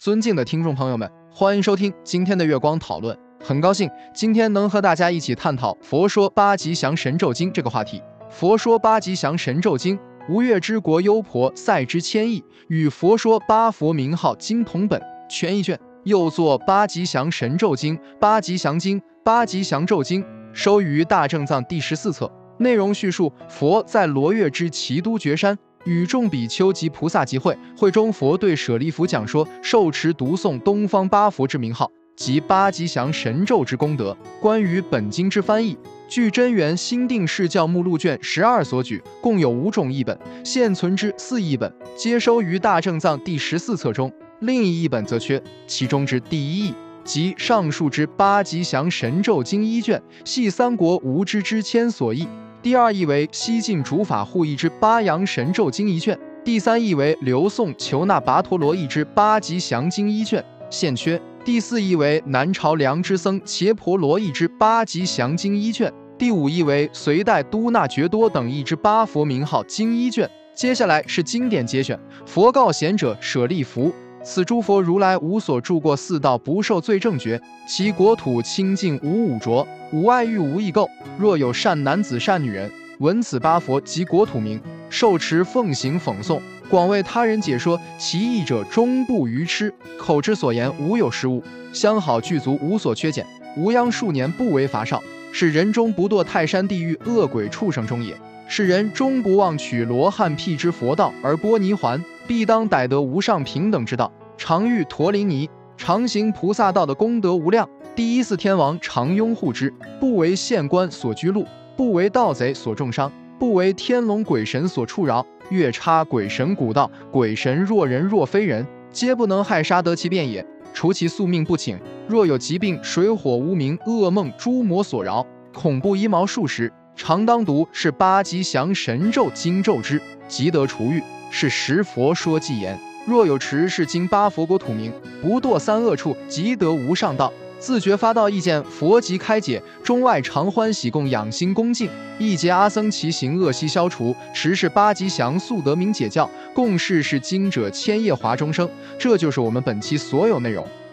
尊敬的听众朋友们，欢迎收听今天的月光讨论。很高兴今天能和大家一起探讨《佛说八吉祥神咒经》这个话题。《佛说八吉祥神咒经》，吴越之国优婆塞之千亿，与《佛说八佛名号经》同本，全一卷，又作《八吉祥神咒经》《八吉祥经》《八吉祥咒经》，收于大正藏第十四册。内容叙述佛在罗越之齐都绝山。与众比丘及菩萨集会，会中佛对舍利弗讲说受持读诵东方八佛之名号及八吉祥神咒之功德。关于本经之翻译，据真元新定释教目录卷十二所举，共有五种译本，现存之四译本皆收于大正藏第十四册中，另一译本则缺。其中之第一译即上述之八吉祥神咒经一卷，系三国无知之谦所译。第二译为西晋主法护译之八阳神咒经一卷，第三译为刘宋求那跋陀罗译之八吉祥经一卷，现缺。第四译为南朝梁之僧伽婆罗译之八吉祥经一卷，第五译为隋代都那觉多等译之八佛名号经一卷。接下来是经典节选。佛告贤者舍利弗。此诸佛如来无所住过四道不受罪正觉，其国土清净无污浊，无爱欲无异垢。若有善男子善女人，闻此八佛及国土名，受持奉行讽诵，广为他人解说其意者，终不愚痴，口之所言无有失误，相好具足，无所缺减，无央数年不为乏少，是人终不堕泰山地狱恶鬼畜生中也。世人终不忘取罗汉辟之佛道而波泥环。必当逮得无上平等之道，常遇陀林尼，常行菩萨道的功德无量。第一四天王常拥护之，不为县官所拘录，不为盗贼所重伤，不为天龙鬼神所触扰。月叉鬼神古道，鬼神若人若非人，皆不能害杀得其便也。除其宿命不请，若有疾病、水火无名、噩梦、诸魔所扰，恐怖衣毛数十，常当读是八吉祥神咒经咒之，即得除愈。是十佛说偈言：若有持是经八佛国土名，不堕三恶处，即得无上道。自觉发道意见，佛即开解，中外常欢喜供养心恭敬。一劫阿僧祇行恶悉消除，持是八吉祥速得名解教，共事是经者千叶华终生。这就是我们本期所有内容。